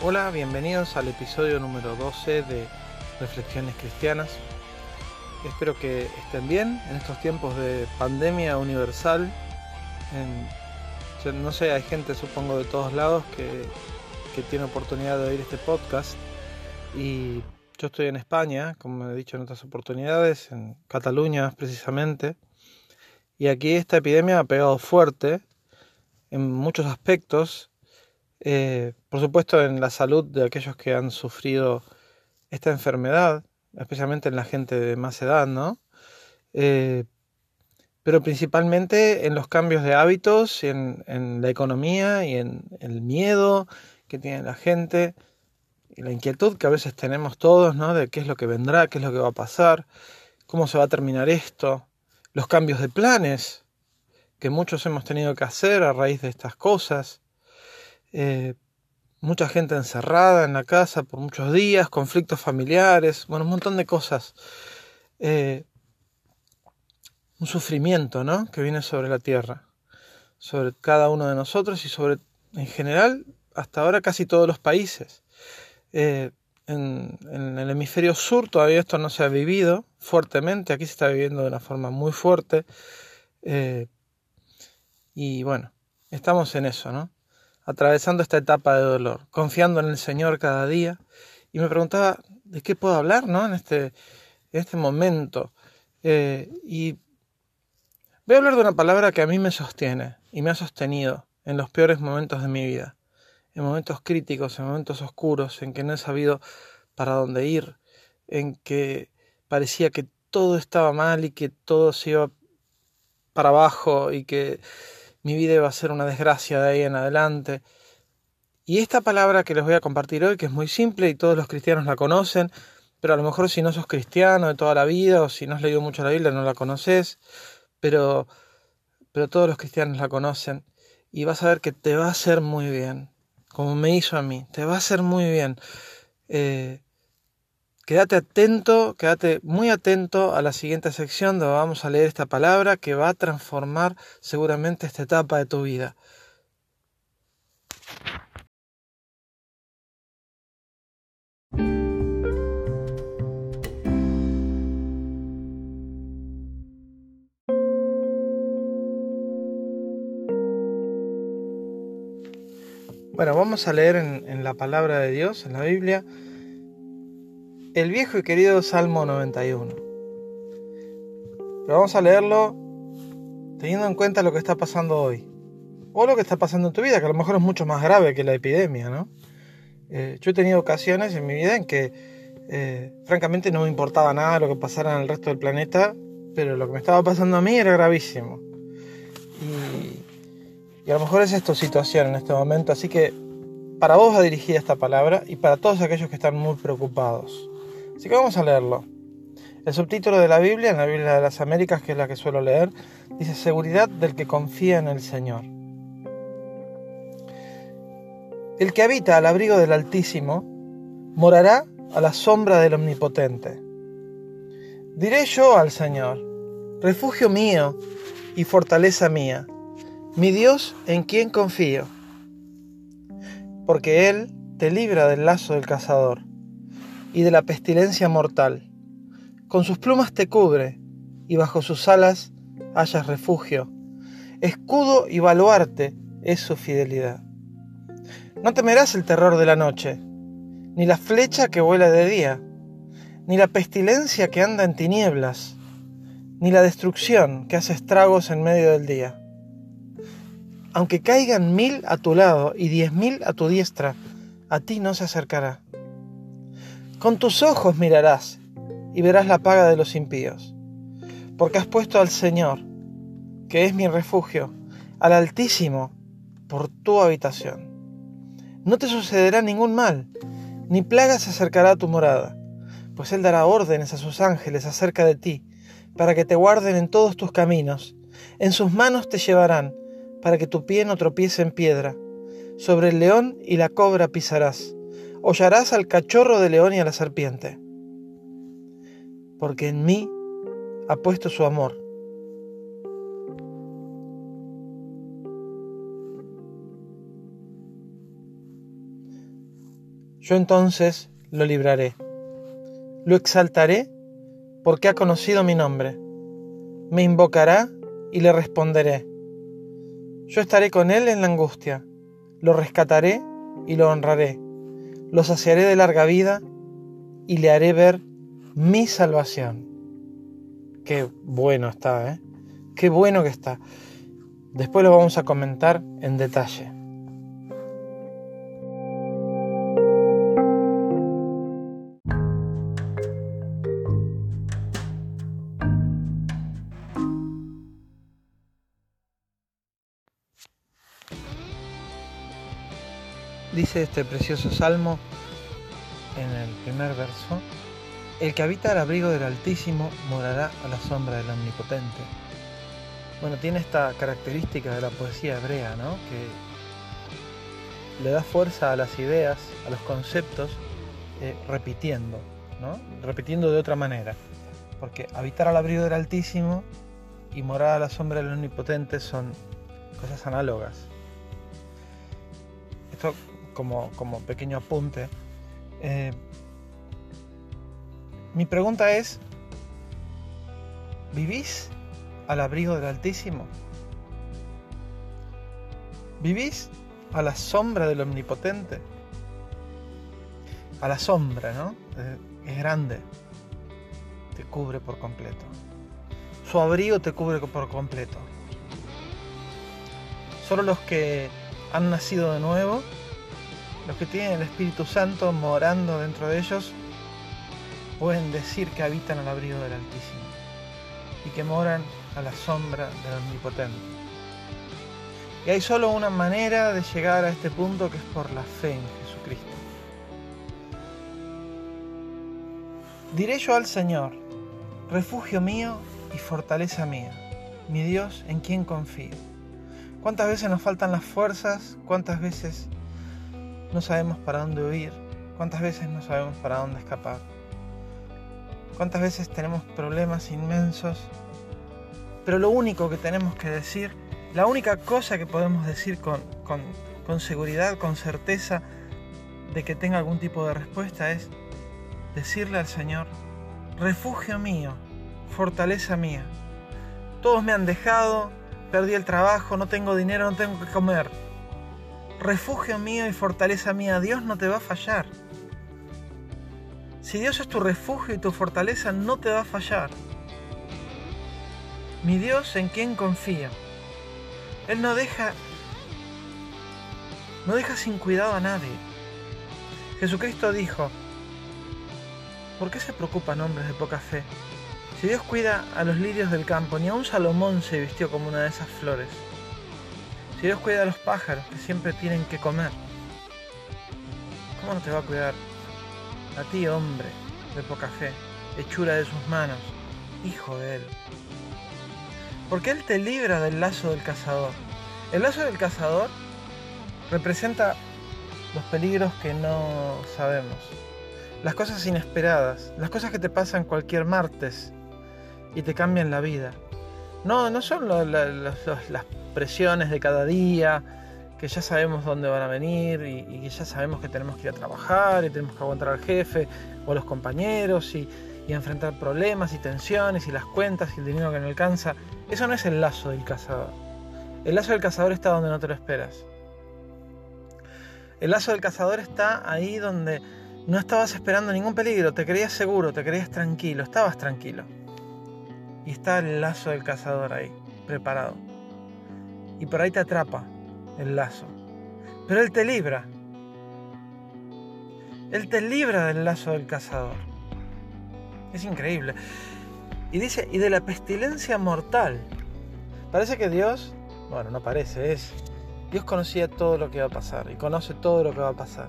Hola, bienvenidos al episodio número 12 de Reflexiones Cristianas. Espero que estén bien en estos tiempos de pandemia universal. no sé, hay gente supongo de todos lados que, que tiene oportunidad de oír este podcast. Y yo estoy en España, como he dicho en otras oportunidades, en Cataluña precisamente. Y aquí esta epidemia ha pegado fuerte en muchos aspectos eh, por supuesto en la salud de aquellos que han sufrido esta enfermedad, especialmente en la gente de más edad, ¿no? Eh, pero principalmente en los cambios de hábitos, en, en la economía y en el miedo que tiene la gente y la inquietud que a veces tenemos todos, ¿no? De qué es lo que vendrá, qué es lo que va a pasar, cómo se va a terminar esto, los cambios de planes que muchos hemos tenido que hacer a raíz de estas cosas. Eh, mucha gente encerrada en la casa por muchos días, conflictos familiares, bueno, un montón de cosas. Eh, un sufrimiento, ¿no? Que viene sobre la tierra, sobre cada uno de nosotros y sobre, en general, hasta ahora casi todos los países. Eh, en, el hemisferio sur todavía esto no se ha vivido fuertemente, aquí se está viviendo de una forma muy fuerte. y bueno, estamos en eso, ¿no? Atravesando esta etapa de dolor, confiando en el Señor cada día. Y me preguntaba, ¿de qué puedo hablar ¿no? en, este, en este momento? Eh, y voy a hablar de una palabra que a mí me sostiene y me ha sostenido en los peores momentos de mi vida, en momentos críticos, en momentos oscuros, en que no he sabido para dónde ir, en que parecía que todo estaba mal y que todo se iba para abajo y que mi vida iba a ser una desgracia de ahí en adelante. Y esta palabra que les voy a compartir hoy, que es muy simple y todos los cristianos la conocen, pero a lo mejor si no sos cristiano de toda la vida o si no has leído mucho la Biblia no la conoces, pero, pero todos los cristianos la conocen y vas a ver que te va a hacer muy bien, como me hizo a mí, te va a hacer muy bien. Eh, Quédate atento, quédate muy atento a la siguiente sección donde vamos a leer esta palabra que va a transformar seguramente esta etapa de tu vida. Bueno, vamos a leer en, en la palabra de Dios, en la Biblia, el viejo y querido Salmo 91. Pero vamos a leerlo teniendo en cuenta lo que está pasando hoy. O lo que está pasando en tu vida, que a lo mejor es mucho más grave que la epidemia, ¿no? Eh, yo he tenido ocasiones en mi vida en que, eh, francamente, no me importaba nada lo que pasara en el resto del planeta, pero lo que me estaba pasando a mí era gravísimo. Y, a lo mejor es esta situación en este momento, así que para vos va dirigida esta palabra y para todos aquellos que están muy preocupados. Así que vamos a leerlo. El subtítulo de la Biblia, en la Biblia de las Américas, que es la que suelo leer, dice Seguridad del que confía en el Señor. El que habita al abrigo del Altísimo morará a la sombra del Omnipotente. Diré yo al Señor, refugio mío y fortaleza mía, mi Dios en quien confío, porque Él te libra del lazo del cazador y de la pestilencia mortal. Con sus plumas te cubre, y bajo sus alas hallas refugio. Escudo y baluarte es su fidelidad. No temerás el terror de la noche, ni la flecha que vuela de día, ni la pestilencia que anda en tinieblas, ni la destrucción que hace estragos en medio del día. Aunque caigan mil a tu lado y diez mil a tu diestra, a ti no se acercará. Con tus ojos mirarás y verás la paga de los impíos, porque has puesto al Señor, que es mi refugio, al Altísimo, por tu habitación. No te sucederá ningún mal, ni plaga se acercará a tu morada, pues Él dará órdenes a sus ángeles acerca de ti, para que te guarden en todos tus caminos. En sus manos te llevarán, para que tu pie no tropiece en piedra. Sobre el león y la cobra pisarás hollarás al cachorro de león y a la serpiente, porque en mí ha puesto su amor. yo entonces lo libraré. Lo exaltaré porque ha conocido mi nombre. Me invocará y le responderé. Yo estaré con él en la angustia, lo rescataré y lo honraré. Lo saciaré de larga vida y le haré ver mi salvación. Qué bueno está, ¿eh? Qué bueno que está. Después lo vamos a comentar en detalle. Dice este precioso salmo en el primer verso, el que habita al abrigo del Altísimo morará a la sombra del Omnipotente. Bueno, tiene esta característica de la poesía hebrea, ¿no? Que le da fuerza a las ideas, a los conceptos, eh, repitiendo, ¿no? Repitiendo de otra manera. Porque habitar al abrigo del Altísimo y morar a la sombra del Omnipotente son cosas análogas. Esto como, como pequeño apunte. Eh, mi pregunta es, ¿vivís al abrigo del Altísimo? ¿Vivís a la sombra del Omnipotente? A la sombra, ¿no? Es grande. Te cubre por completo. Su abrigo te cubre por completo. Solo los que han nacido de nuevo, los que tienen el Espíritu Santo morando dentro de ellos, pueden decir que habitan al abrigo del Altísimo y que moran a la sombra del Omnipotente. Y hay solo una manera de llegar a este punto que es por la fe en Jesucristo. Diré yo al Señor, refugio mío y fortaleza mía, mi Dios en quien confío. ¿Cuántas veces nos faltan las fuerzas? ¿Cuántas veces no sabemos para dónde huir? ¿Cuántas veces no sabemos para dónde escapar? ¿Cuántas veces tenemos problemas inmensos? Pero lo único que tenemos que decir, la única cosa que podemos decir con, con, seguridad, con certeza de que tenga algún tipo de respuesta es decirle al Señor, refugio mío, fortaleza mía. Todos me han dejado, perdí el trabajo, no tengo dinero, no tengo que comer. Refugio mío y fortaleza mía, Dios no te va a fallar. Si Dios es tu refugio y tu fortaleza, no te va a fallar. Mi Dios en quien confía. Él no deja no deja sin cuidado a nadie. Jesucristo dijo, ¿por qué se preocupan hombres de poca fe? Si Dios cuida a los lirios del campo, ni a un Salomón se vistió como una de esas flores. Si Dios cuida a los pájaros que siempre tienen que comer, ¿cómo no te va a cuidar a ti, hombre de poca fe, hechura de sus manos, hijo de él. Porque él te libra del lazo del cazador. El lazo del cazador representa los peligros que no sabemos, las cosas inesperadas, las cosas que te pasan cualquier martes y te cambian la vida. No, no son las presiones de cada día, que ya sabemos dónde van a venir y, que ya sabemos que tenemos que ir a trabajar y tenemos que aguantar al jefe o a los compañeros y, y, enfrentar problemas y tensiones y las cuentas y el dinero que no alcanza. Eso no es el lazo del cazador. El lazo del cazador está donde no te lo esperas. El lazo del cazador está ahí donde no estabas esperando ningún peligro, te creías seguro, te creías tranquilo, estabas tranquilo. Y está el lazo del cazador ahí, preparado. Y por ahí te atrapa, el lazo. Pero Él te libra. Él te libra del lazo del cazador. Es increíble. Y dice, y de la pestilencia mortal. Parece que Dios, bueno, no parece, es, Dios conocía todo lo que va a pasar y conoce todo lo que va a pasar.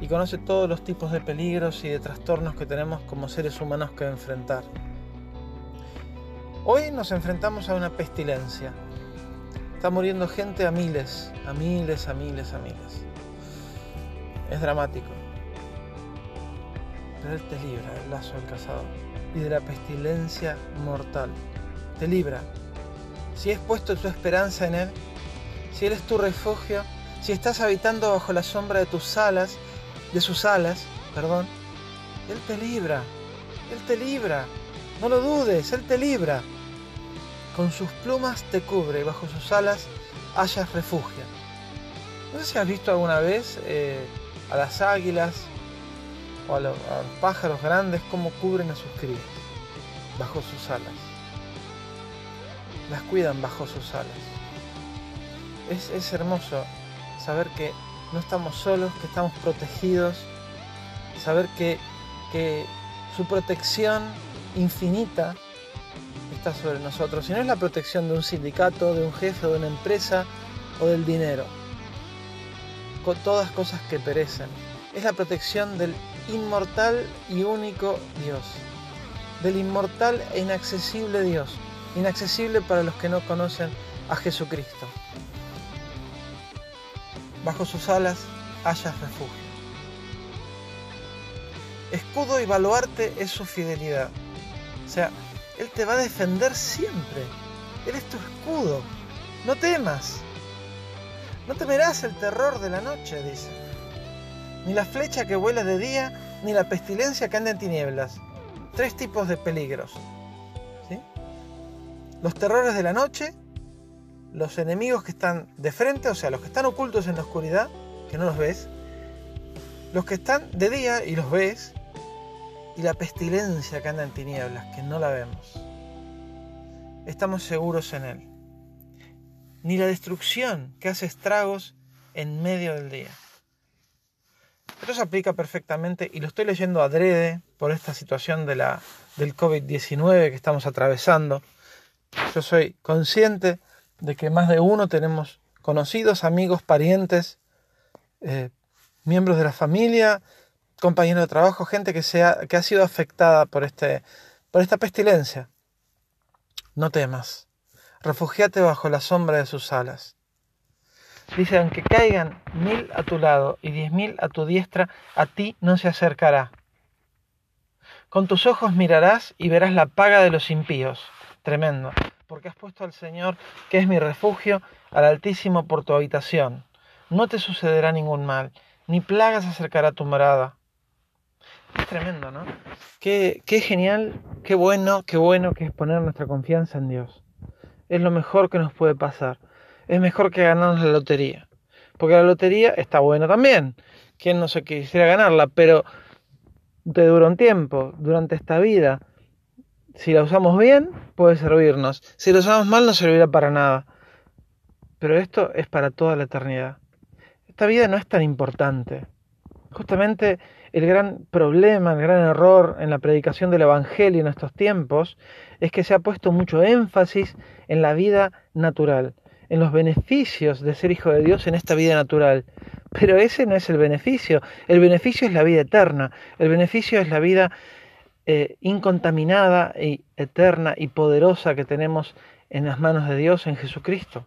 Y conoce todos los tipos de peligros y de trastornos que tenemos como seres humanos que enfrentar. Hoy nos enfrentamos a una pestilencia, Está muriendo gente a miles, a miles, a miles, a miles. Es dramático. Pero Él te libra del lazo del cazador y de la pestilencia mortal. Te libra. Si has puesto tu esperanza en Él, si Él es tu refugio, si estás habitando bajo la sombra de tus alas, de sus alas, perdón, Él te libra, Él te libra, no lo dudes, Él te libra. Con sus plumas te cubre y bajo sus alas hayas refugio. No sé si has visto alguna vez eh, a las águilas o a los, pájaros grandes cómo cubren a sus crías bajo sus alas. Las cuidan bajo sus alas. Es, es hermoso saber que no estamos solos, que estamos protegidos, saber que, que su protección infinita está sobre nosotros. Y no es la protección de un sindicato, de un jefe, de una empresa o del dinero. Con todas cosas que perecen. Es la protección del inmortal y único Dios. Del inmortal e inaccesible Dios. Inaccesible para los que no conocen a Jesucristo. Bajo sus alas hayas refugio. Escudo y baluarte es su fidelidad. O sea, Él te va a defender siempre. Él es tu escudo. No temas. No temerás el terror de la noche, dice. Ni la flecha que vuela de día, ni la pestilencia que anda en tinieblas. Tres tipos de peligros. ¿sí? Los terrores de la noche, los enemigos que están de frente, o sea, los que están ocultos en la oscuridad, que no los ves, los que están de día y los ves, y la pestilencia que anda en tinieblas, que no la vemos. Estamos seguros en Él. Ni la destrucción que hace estragos en medio del día. Esto se aplica perfectamente y lo estoy leyendo adrede por esta situación de la, del COVID-19 que estamos atravesando. Yo soy consciente de que más de uno tenemos conocidos, amigos, parientes, eh, miembros de la familia, compañeros de trabajo, gente que, sea, que ha sido afectada por, este, por esta pestilencia. No temas, refugiate bajo la sombra de sus alas. Dice, aunque caigan mil a tu lado y diez mil a tu diestra, a ti no se acercará. Con tus ojos mirarás y verás la paga de los impíos. Tremendo, porque has puesto al Señor, que es mi refugio, al Altísimo por tu habitación. No te sucederá ningún mal, ni plagas acercará tu morada. Es tremendo, ¿no? Qué, genial, qué bueno, qué bueno que es poner nuestra confianza en Dios. Es lo mejor que nos puede pasar. Es mejor que ganarnos la lotería. Porque la lotería está buena también. Quien no se quisiera ganarla, pero te dura un tiempo, durante esta vida. Si la usamos bien, puede servirnos. Si la usamos mal, no servirá para nada. Pero esto es para toda la eternidad. Esta vida no es tan importante. Justamente el gran problema, el gran error en la predicación del Evangelio en estos tiempos es que se ha puesto mucho énfasis en la vida natural, en los beneficios de ser hijo de Dios en esta vida natural. Pero ese no es el beneficio. El beneficio es la vida eterna. El beneficio es la vida eh, incontaminada y eterna y poderosa que tenemos en las manos de Dios en Jesucristo.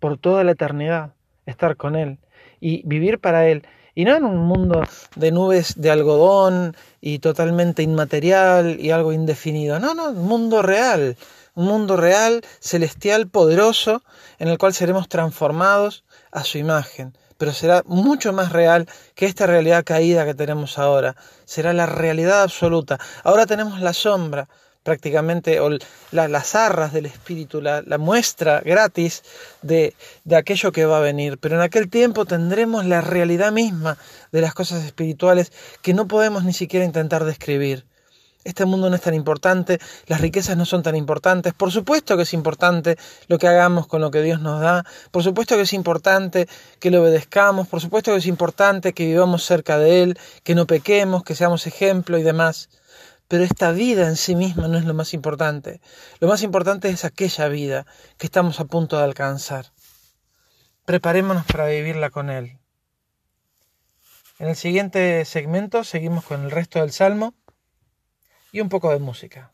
Por toda la eternidad. Estar con Él y vivir para Él y no en un mundo de nubes de algodón y totalmente inmaterial y algo indefinido. No, no, un mundo real. Un mundo real, celestial, poderoso, en el cual seremos transformados a su imagen. Pero será mucho más real que esta realidad caída que tenemos ahora. Será la realidad absoluta. Ahora tenemos la sombra, prácticamente o las arras del espíritu, la, muestra gratis de, de, aquello que va a venir. Pero en aquel tiempo tendremos la realidad misma de las cosas espirituales que no podemos ni siquiera intentar describir. Este mundo no es tan importante, las riquezas no son tan importantes. Por supuesto que es importante lo que hagamos con lo que Dios nos da. Por supuesto que es importante que le obedezcamos. Por supuesto que es importante que vivamos cerca de Él, que no pequemos, que seamos ejemplo y demás. Pero esta vida en sí misma no es lo más importante. Lo más importante es aquella vida que estamos a punto de alcanzar. Preparémonos para vivirla con Él. En el siguiente segmento seguimos con el resto del Salmo y un poco de música.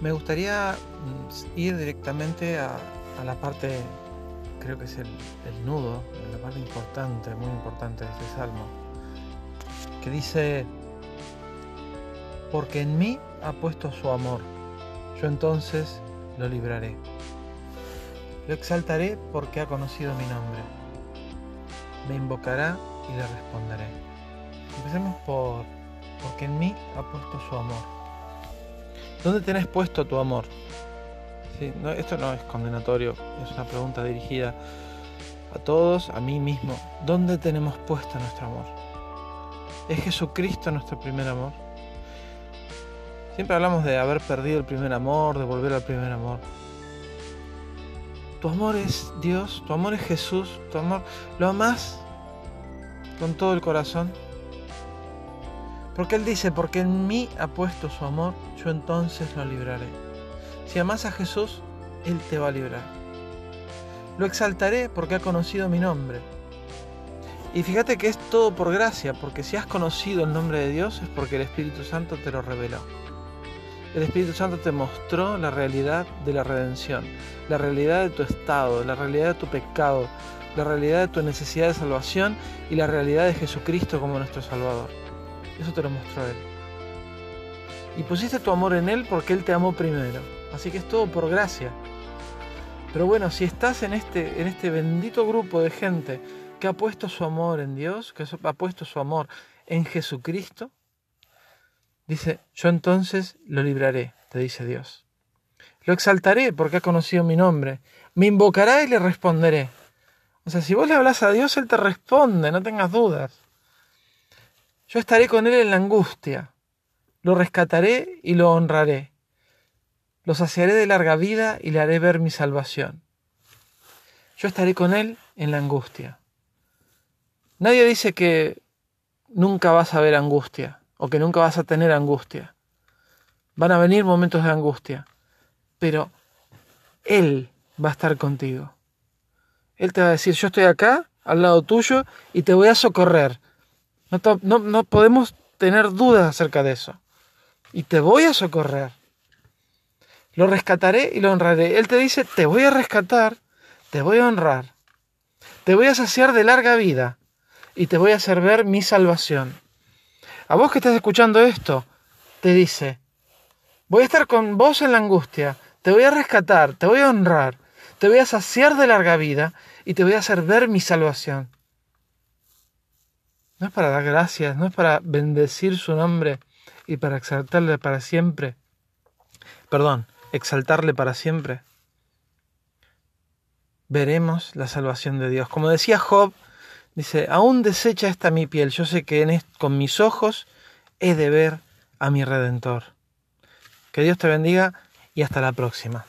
Me gustaría mm, ir directamente a, la parte, creo que es el, nudo, la parte importante, muy importante de este salmo. que dice, porque en mí ha puesto su amor, yo entonces lo libraré. Lo exaltaré porque ha conocido mi nombre. Me invocará y le responderé. Empecemos por, porque en mí ha puesto su amor. ¿Dónde tenés puesto tu amor? esto no es condenatorio, es una pregunta dirigida a todos, a mí mismo. ¿Dónde tenemos puesto nuestro amor? ¿Es Jesucristo nuestro primer amor? Siempre hablamos de haber perdido el primer amor, de volver al primer amor. Tu amor es Dios, tu amor es Jesús, tu amor lo amas con todo el corazón. Porque Él dice, porque en mí ha puesto su amor, yo entonces lo libraré. Si amas a Jesús, Él te va a librar. Lo exaltaré porque ha conocido mi nombre. Y fíjate que es todo por gracia, porque si has conocido el nombre de Dios es porque el Espíritu Santo te lo reveló el Espíritu Santo te mostró la realidad de la redención, la realidad de tu estado, la realidad de tu pecado, la realidad de tu necesidad de salvación y la realidad de Jesucristo como nuestro Salvador. Eso te lo mostró Él. Y pusiste tu amor en Él porque Él te amó primero. Así que es todo por gracia. Pero bueno, si estás en este, en este bendito grupo de gente que ha puesto su amor en Dios, que ha puesto su amor en Jesucristo, Dice, yo entonces lo libraré, te dice Dios. Lo exaltaré porque ha conocido mi nombre. Me invocará y le responderé. O sea, si vos le hablas a Dios, Él te responde, no tengas dudas. Yo estaré con Él en la angustia. Lo rescataré y lo honraré. Lo saciaré de larga vida y le haré ver mi salvación. Yo estaré con Él en la angustia. Nadie dice que nunca vas a ver angustia o que nunca vas a tener angustia. Van a venir momentos de angustia, pero Él va a estar contigo. Él te va a decir, yo estoy acá, al lado tuyo, y te voy a socorrer. No, no podemos tener dudas acerca de eso. Y te voy a socorrer. Lo rescataré y lo honraré. Él te dice, te voy a rescatar, te voy a honrar, te voy a saciar de larga vida y te voy a hacer ver mi salvación. A vos que estás escuchando esto, te dice, voy a estar con vos en la angustia, te voy a rescatar, te voy a honrar, te voy a saciar de larga vida y te voy a hacer ver mi salvación. No es para dar gracias, no es para bendecir su nombre y para exaltarle para siempre. Perdón, exaltarle para siempre. Veremos la salvación de Dios. Como decía Job, Dice, aún desecha esta mi piel, yo sé que con mis ojos he de ver a mi Redentor. Que Dios te bendiga y hasta la próxima.